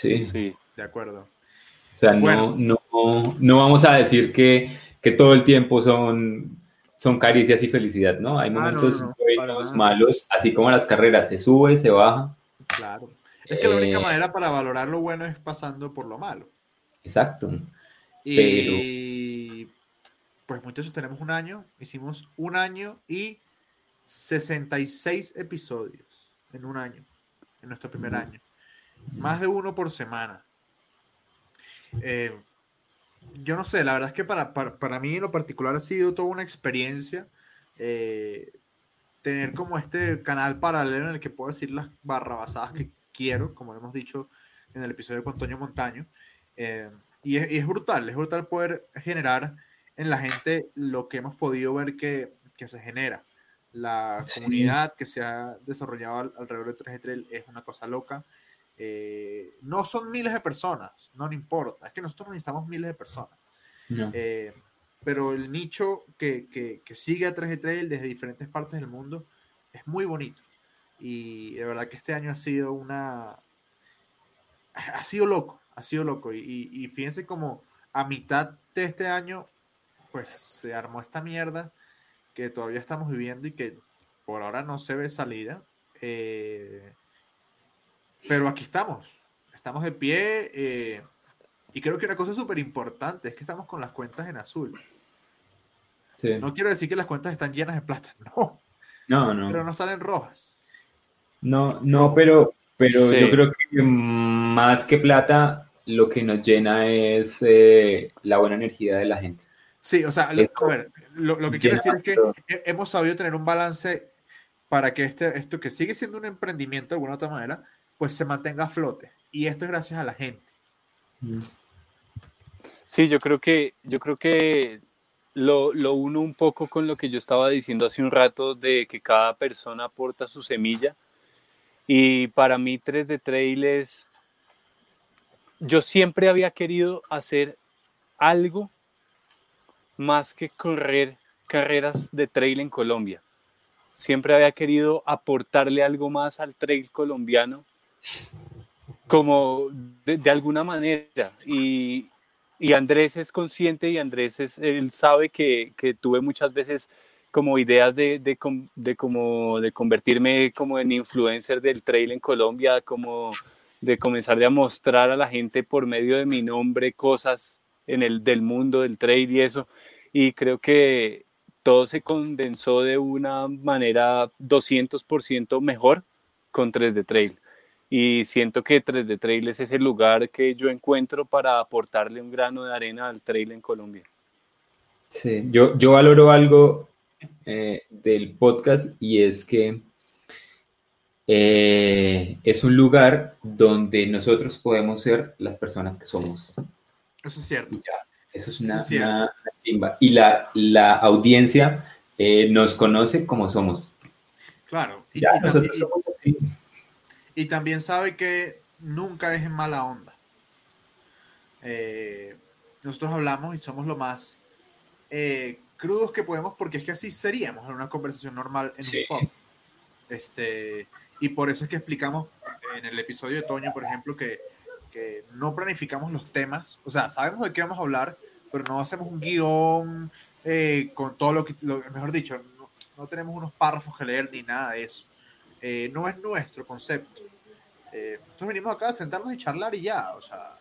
Sí, Sí. De acuerdo. o sea, no, Bueno. no, no vamos a decir que, que todo el tiempo son, son caricias y felicidad, ¿no? Hay Ah, momentos no, buenos, malos, así como las carreras, se sube, se baja, Claro. Es que la única Eh, manera para valorar lo bueno es pasando por lo malo. exacto. Y pues muchachos, tenemos un año, hicimos un año y 66 episodios en un año, en nuestro primer año. Más de uno por semana. Eh, yo no sé, la verdad es que para, para, mí en lo particular ha sido toda una experiencia eh, tener como este canal paralelo en el que puedo decir las barrabasadas que quiero, como hemos dicho en el episodio con Toño Montaño. Eh, y, es, brutal, es brutal poder generar en la gente lo que hemos podido ver que, que se genera. La comunidad que se ha desarrollado alrededor de 3G es una cosa loca. Eh, no son miles de personas, no, importa, es que nosotros necesitamos miles de personas. Eh, pero el nicho que, que, que, sigue a 3G Trail desde diferentes partes del mundo es muy bonito. Y de verdad que este año ha sido una... Ha sido loco, ha sido loco. Y, y, fíjense como a mitad de este año, pues se armó esta mierda que todavía estamos viviendo y que por ahora no se ve salida. Eh, pero aquí estamos, estamos de pie eh, y creo que una cosa súper importante es que estamos con las cuentas en azul. No quiero decir que las cuentas están llenas de plata, no. No, no. Pero no están en rojas. No, no, pero, pero yo creo que más que plata, lo que nos llena es eh, la buena energía de la gente. Sí, o sea, lo, lo, que quiero decir es que hemos sabido tener un balance para que este, esto que sigue siendo un emprendimiento de alguna otra manera, pues se mantenga a flote. Y esto es gracias a la gente. Sí, yo creo que, yo creo que lo, lo, uno un poco con lo que yo estaba diciendo hace un rato de que cada persona aporta su semilla. Y para mí 3D Trail es, yo siempre había querido hacer algo más que correr carreras de trail en Colombia. Siempre había querido aportarle algo más al trail colombiano como de, alguna manera. Y, Andrés es consciente y Andrés es, él sabe que, tuve muchas veces como ideas de, de, como, de convertirme como en influencer del trail en Colombia, como de comenzar a mostrar a la gente por medio de mi nombre cosas en el del mundo del trail y eso. Y creo que todo se condensó de una manera 200% mejor con 3D Trail y siento que 3D Trail es ese lugar que yo encuentro para aportarle un grano de arena al trail en Colombia. Sí, yo, yo valoro algo eh, del podcast y es que eh, es un lugar donde nosotros podemos ser las personas que somos. Eso es cierto. eso es una, timba. Y la, la audiencia eh, nos conoce como somos. Claro. Y, ya, nosotros somos así. Y también sabe que nunca es en mala onda. Eh, nosotros hablamos y somos lo más eh, crudos que podemos porque es que así seríamos en una conversación normal en un pop. Este, y por eso es que explicamos en el episodio de Toño, por ejemplo, que, que no planificamos los temas. O sea, sabemos de qué vamos a hablar, pero no hacemos un guion eh, con todo lo que, mejor dicho, no, tenemos unos párrafos que leer ni nada de eso. No es nuestro concepto. Eh, nosotros venimos acá a sentarnos y charlar y ya, o sea,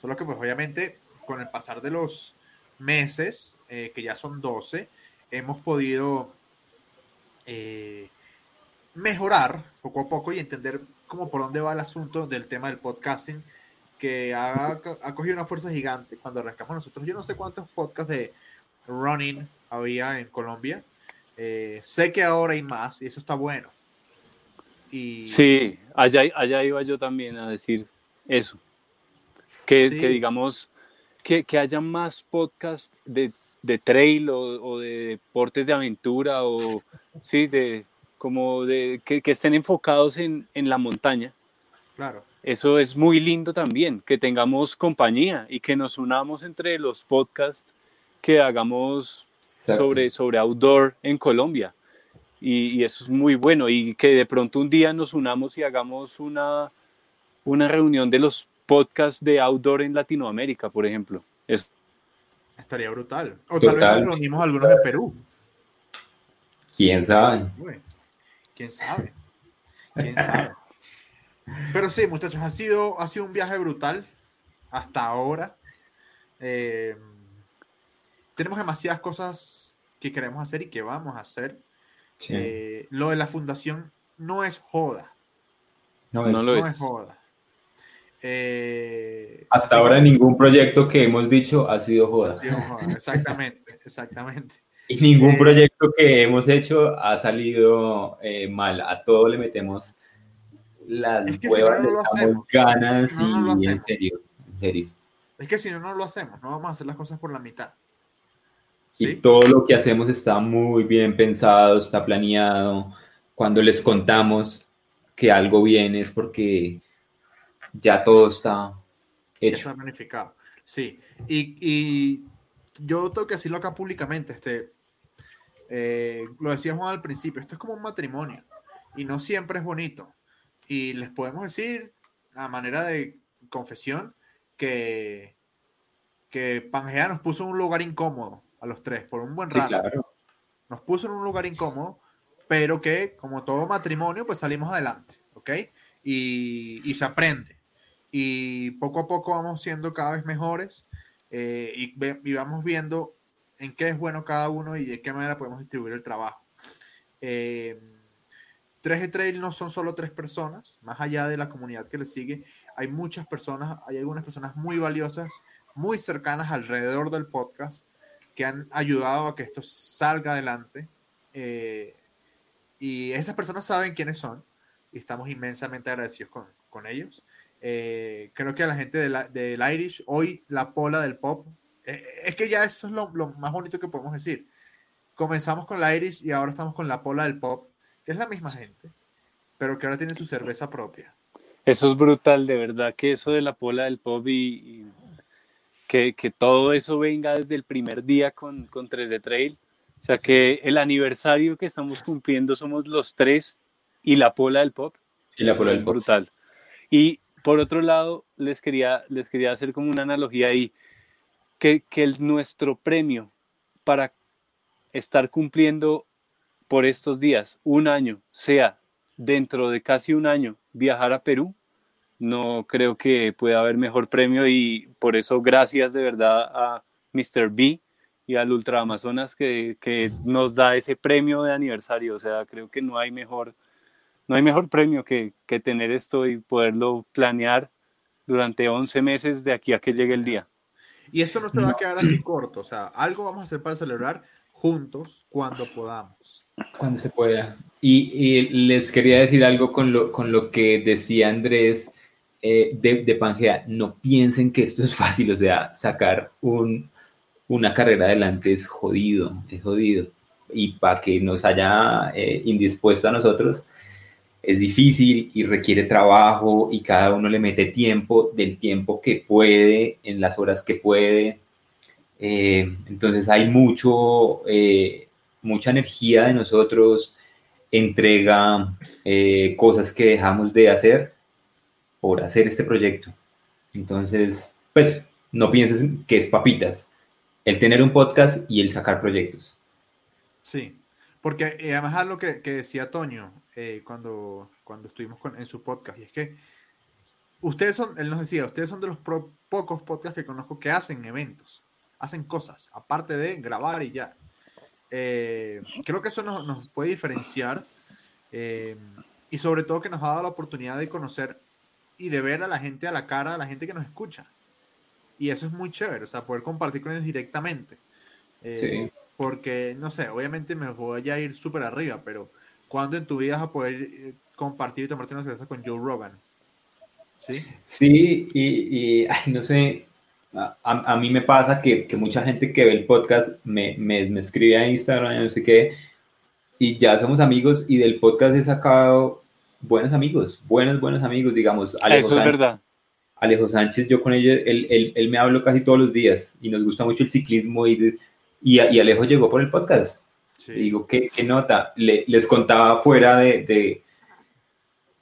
solo que pues obviamente con el pasar de los meses, eh, que ya son 12, hemos podido eh, mejorar poco a poco y entender cómo por dónde va el asunto del tema del podcasting, que ha cogido una fuerza gigante cuando arrancamos nosotros. Yo no sé cuántos podcasts de running había en Colombia. sé que ahora hay más y eso está bueno. Sí, allá, allá iba yo también a decir eso. Que, digamos, que, haya más podcasts de, de trail o, de deportes de aventura o sí, de como de que, estén enfocados en, la montaña. Claro. Eso es muy lindo también, que tengamos compañía y que nos unamos entre los podcasts que hagamos sobre, sobre outdoor en Colombia y, eso es muy bueno y que de pronto un día nos unamos y hagamos una, una reunión de los podcasts de outdoor en Latinoamérica, por ejemplo. Es... Estaría brutal. O tal vez nos reunimos algunos de Perú. ¿Quién sabe? ¿Quién sabe? ¿Quién sabe? Pero sí, muchachos, ha sido, ha sido un viaje brutal hasta ahora. Eh, tenemos demasiadas cosas que queremos hacer y que vamos a hacer. Sí. Eh, lo de la fundación no es joda. no, no es- lo No es. es joda. Eh, hasta ahora que- ningún proyecto que hemos dicho ha sido joda. Exactamente, exactamente. Y ningún Eh, proyecto que hemos hecho ha salido eh, mal. A todo le metemos las Es que si no, huevas, no le hacemos. ganas y en serio, en serio. Es que si no, no lo hacemos. No vamos a hacer las cosas por la mitad. Y todo lo que hacemos está muy bien pensado, está planeado. Cuando les contamos que algo viene es porque ya todo está hecho. está planificado. Sí. Y, y yo tengo que decirlo acá públicamente. Este, eh, lo decía Juan al principio. Esto es como un matrimonio. Y no siempre es bonito. Y les podemos decir, a manera de confesión, que, que Pangea nos puso en un lugar incómodo a los tres por un buen Sí, rato. claro. nos puso en un lugar incómodo, pero que como todo matrimonio, pues salimos adelante, ¿ok? Y, y se aprende. Y poco a poco vamos siendo cada vez mejores eh, y vamos viendo en qué es bueno cada uno y de qué manera podemos distribuir el trabajo. Eh, 3G Trail no son solo tres personas, más allá de la comunidad que le sigue, hay muchas personas, hay algunas personas muy valiosas, muy cercanas alrededor del podcast, que han ayudado a que esto salga adelante. eh, y esas personas saben quiénes son y estamos inmensamente agradecidos con, con ellos. Eh, creo que a la gente de la- del Irish, hoy la pola del pop, eh, es que ya eso es lo, lo más bonito que podemos decir. Comenzamos con la Irish y ahora estamos con la pola del pop, que es la misma gente, pero que ahora tiene su cerveza propia. Eso es brutal, de verdad, que eso de la pola del pop y, y que, que todo eso venga desde el primer día con, con 3D Trail. O sea, que el aniversario que estamos cumpliendo somos los tres y la pola del pop. Y la pola del pop. brutal. Y por otro lado, les quería, les quería hacer como una analogía ahí, que, que el- nuestro premio para estar cumpliendo por estos días un año, sea dentro de casi un año viajar a Perú, no creo que pueda haber mejor premio y por eso gracias de verdad a Mr. B y al Ultra Amazonas que, que nos da ese premio de aniversario. O sea, creo que no hay mejor, no hay mejor premio que, que tener esto y poderlo planear durante 11 meses de aquí a que llegue el día. Y esto no se va a quedar así corto, o sea, algo vamos a hacer para celebrar juntos cuando podamos. Cuando se pueda. Y, y les quería decir algo con lo, con lo que decía Andrés eh, de, de Pangea. No piensen que esto es fácil, o sea, sacar un, una carrera adelante es jodido, es jodido. Y para que nos haya eh, indispuesto a nosotros, es difícil y requiere trabajo y cada uno le mete tiempo del tiempo que puede, en las horas que puede. Eh, entonces hay mucho, mucha energía de nosotros, entrega, cosas que dejamos de hacer por hacer este proyecto. Entonces, pues no pienses que es papitas el tener un podcast y el sacar proyectos. Sí, porque eh, además lo que, que decía Toño eh, cuando, cuando estuvimos con- en su podcast, y es que ustedes son, él nos decía, ustedes son de los pocos podcasts que conozco que hacen eventos, hacen cosas, aparte de grabar y ya. Eh, creo que eso nos, nos puede diferenciar eh, y sobre todo que nos ha dado la oportunidad de conocer y de ver a la gente a la cara, a la gente que nos escucha. Y eso es muy chévere, o sea, poder compartir con ellos directamente. Eh, Sí. Porque, no sé, obviamente me voy a ir súper arriba, pero ¿cuándo en tu vida vas a poder eh, compartir y tomarte una cerveza con Joe Rogan? ¿Sí? Sí, y, y, ay, no sé, a, a- a mí me pasa que, que mucha gente que ve el podcast me, me, me escribe a Instagram, no sé qué, y ya somos amigos y del podcast he sacado buenos amigos, buenos, buenos amigos, digamos. Alejo Eso es Sánchez- verdad. Alejo Sánchez, yo con él, él, él, él me hablo casi todos los días y nos gusta mucho el ciclismo y, y, y Alejo llegó por el podcast. Sí. Digo, ¿qué, qué nota? Le- les contaba fuera de, de,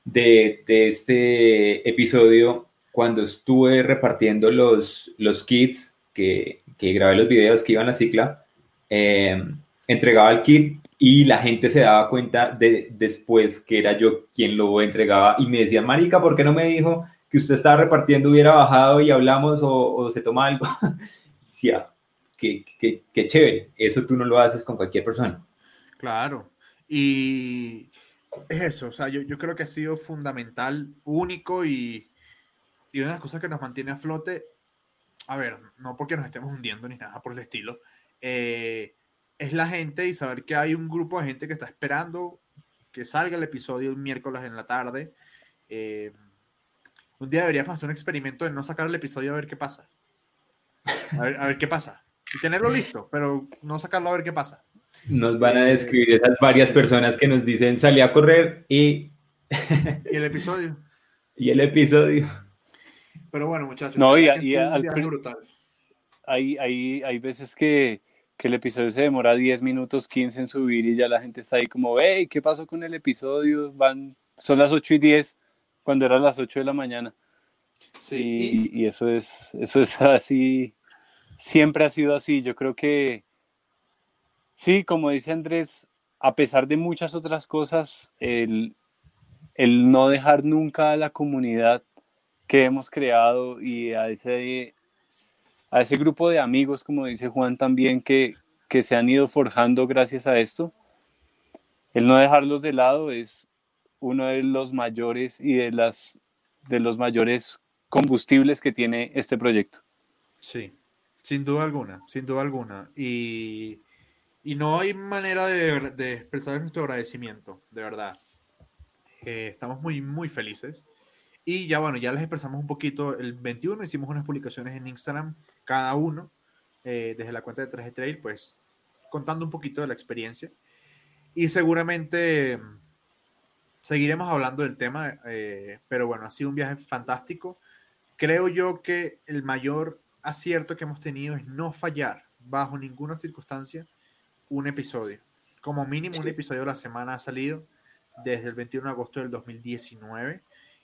de, de este episodio cuando estuve repartiendo los, los kits que, que grabé los videos que iban a la cicla, eh, entregaba el kit y la gente se daba cuenta de, después que era yo quien lo entregaba y me decía, Marica, ¿por qué no me dijo que usted estaba repartiendo, hubiera bajado y hablamos o, o se toma algo? Decía, qué, qué, chévere. Eso tú no lo haces con cualquier persona. Claro. Y es eso, o sea, yo, yo creo que ha sido fundamental, único y, y, una de las cosas que nos mantiene a flote, a ver, no porque nos estemos hundiendo ni nada por el estilo, eh, es la gente y saber que hay un grupo de gente que está esperando que salga el episodio el miércoles en la tarde. Eh, un día deberíamos hacer un experimento de no sacar el episodio a ver qué pasa. A ver, a ver qué pasa. Y tenerlo listo, pero no sacarlo a ver qué pasa. Nos van a describir esas varias personas que nos dicen salí a correr y... y el episodio. y el episodio. Pero bueno, muchachos. No, y, y al, hay, hay, hay veces que, que, el episodio se demora 10 minutos, 15 en subir y ya la gente está ahí como, hey, ¿qué pasó con el episodio? Van, son las 8 y 10 cuando eran las 8 de la mañana. Sí. Y, y eso, es, eso es así, siempre ha sido así. Yo creo que Sí, como dice Andrés, a pesar de muchas otras cosas, el, no dejar nunca a la comunidad que hemos creado y a ese, a ese grupo de amigos, como dice Juan también, que, que se han ido forjando gracias a esto, el no dejarlos de lado es uno de los mayores y de, las, de los mayores combustibles que tiene este proyecto. Sí, sin duda alguna, sin duda alguna. Y y no hay manera de, expresar nuestro agradecimiento, de verdad. Eh, estamos muy, muy felices. Y ya bueno, ya les expresamos un poquito. El 21 hicimos unas publicaciones en Instagram, cada uno, eh, desde la cuenta de Traje Trail, pues contando un poquito de la experiencia. Y seguramente seguiremos hablando del tema, eh, pero bueno, ha sido un viaje fantástico. Creo yo que el mayor acierto que hemos tenido es no fallar bajo ninguna circunstancia un episodio. Como mínimo un episodio a la semana ha salido desde el 21 de agosto del 2019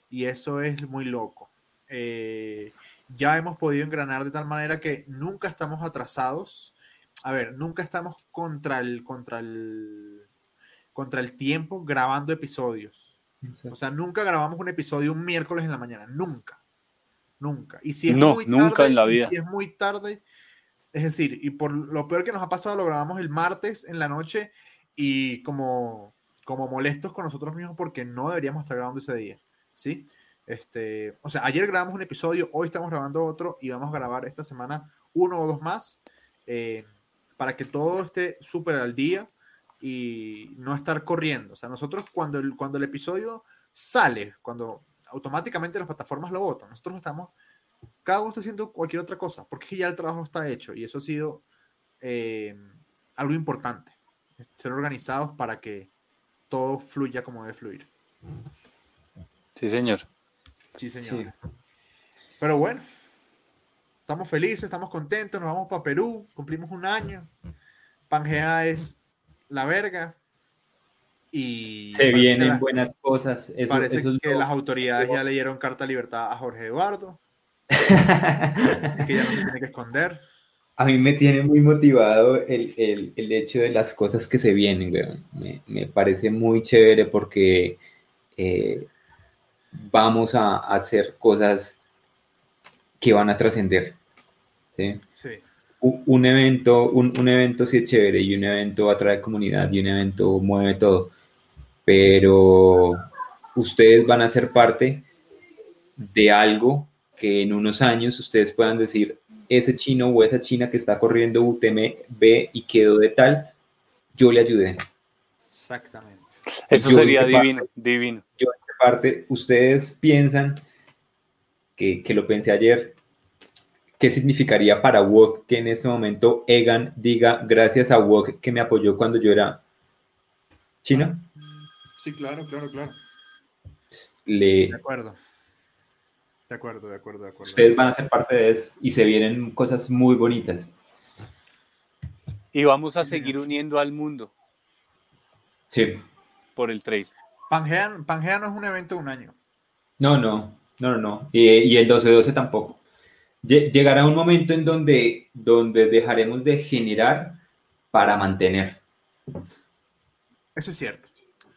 y eso es muy loco. Eh, ya hemos podido engranar de tal manera que nunca estamos atrasados. A ver, nunca estamos contra el, contra el, contra el tiempo grabando episodios. O sea, nunca grabamos un episodio un miércoles en la mañana. Nunca. Nunca. Y si es muy nunca en la vida. Si es muy tarde, es decir, y por lo peor que nos ha pasado, lo grabamos el martes en la noche y como, como molestos con nosotros mismos porque no deberíamos estar grabando ese día, ¿sí? Este, o sea, ayer grabamos un episodio, hoy estamos grabando otro y vamos a grabar esta semana uno o dos más eh, para que todo esté súper al día y no estar corriendo. O sea, nosotros cuando el, cuando el episodio sale, cuando automáticamente las plataformas lo votan, nosotros estamos cada uno está haciendo cualquier otra cosa, porque ya el trabajo está hecho y eso ha sido eh, algo importante, ser organizados para que todo fluya como debe fluir. Sí, señor. Sí, señor. Pero bueno, estamos felices, estamos contentos, nos vamos para Perú, cumplimos un año. Pangea es la verga. Y se vienen buenas cosas. parece que las autoridades ya leyeron carta de libertad a Jorge Eduardo que ya no se tiene que esconder. A mí me tiene muy motivado el, el, el hecho de las cosas que se vienen, Me, me parece muy chévere porque eh, vamos a, hacer cosas que van a trascender. ¿sí? Sí. Un, evento, un, un, evento sí es chévere y un evento atrae comunidad y un evento mueve todo. Pero ustedes van a ser parte de algo que en unos años ustedes puedan decir, ese chino o esa china que está corriendo UTMB y quedó de tal, yo le ayudé. Exactamente. Eso sería divino, divino. Yo, parte, ustedes piensan que, que, lo pensé ayer, ¿qué significaría para Wok que en este momento Egan diga gracias a Wok que me apoyó cuando yo era chino? Sí, claro, claro, claro. Le, de acuerdo. De acuerdo, de acuerdo, de acuerdo. Ustedes van a ser parte de eso y se vienen cosas muy bonitas. Y vamos a seguir uniendo al mundo. Sí. Por el trail. Pangea, no es un evento de un año. No, no, no, no. Y, y el 12-12 tampoco. Llegará un momento en donde, donde dejaremos de generar para mantener. Eso es cierto.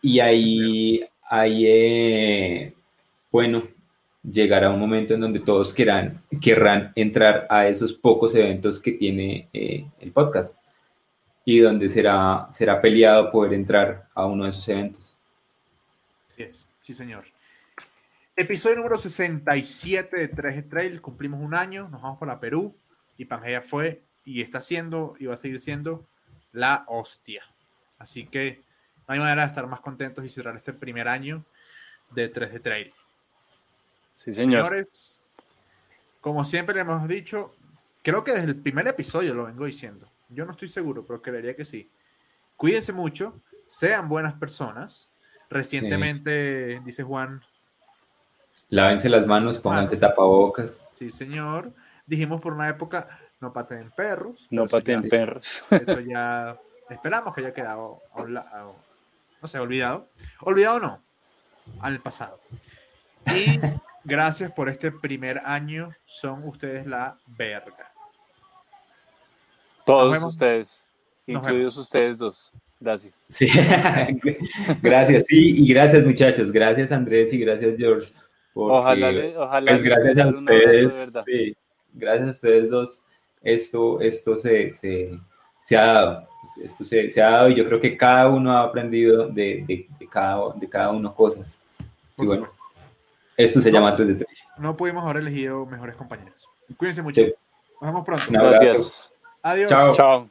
Y ahí, ahí eh, bueno, llegará un momento en donde todos querrán, querrán entrar a esos pocos eventos que tiene eh, el podcast y donde será, será peleado poder entrar a uno de esos eventos. Sí, es. sí señor. Episodio número 67 de 3 Trail, cumplimos un año, nos vamos para Perú y Pangea fue y está siendo y va a seguir siendo la hostia. Así que no hay manera de estar más contentos y cerrar este primer año de 3 de Trail. Sí, señor. Señores, como siempre le hemos dicho, creo que desde el primer episodio lo vengo diciendo. Yo no estoy seguro, pero creería que sí. Cuídense mucho, sean buenas personas. Recientemente, dice Juan, Lávense las manos, pónganse tapabocas. sí señor, dijimos por una época, no pateen perros. No eso pateen ya- perros. Esto ya esperamos que haya quedado, a un la- a- no sé, olvidado. Olvidado no, al pasado. Y gracias por este primer año, son ustedes la verga. Todos ustedes, Nos incluidos ustedes dos. Gracias. Sí, gracias, sí, y gracias muchachos, gracias Andrés y gracias George. porque, Ojalá, le- ojalá pues gracias a ustedes, sí, gracias a ustedes dos, esto, esto se, se, se ha dado, esto se, se ha dado y yo creo que cada uno ha aprendido de, de, de cada, de cada uno cosas. Por Y bueno, supuesto. esto se llama 3 de 3. No pudimos haber elegido mejores compañeros. Cuídense mucho. Sí. Nos vemos pronto. Gracias. Adiós. Chao. Chao.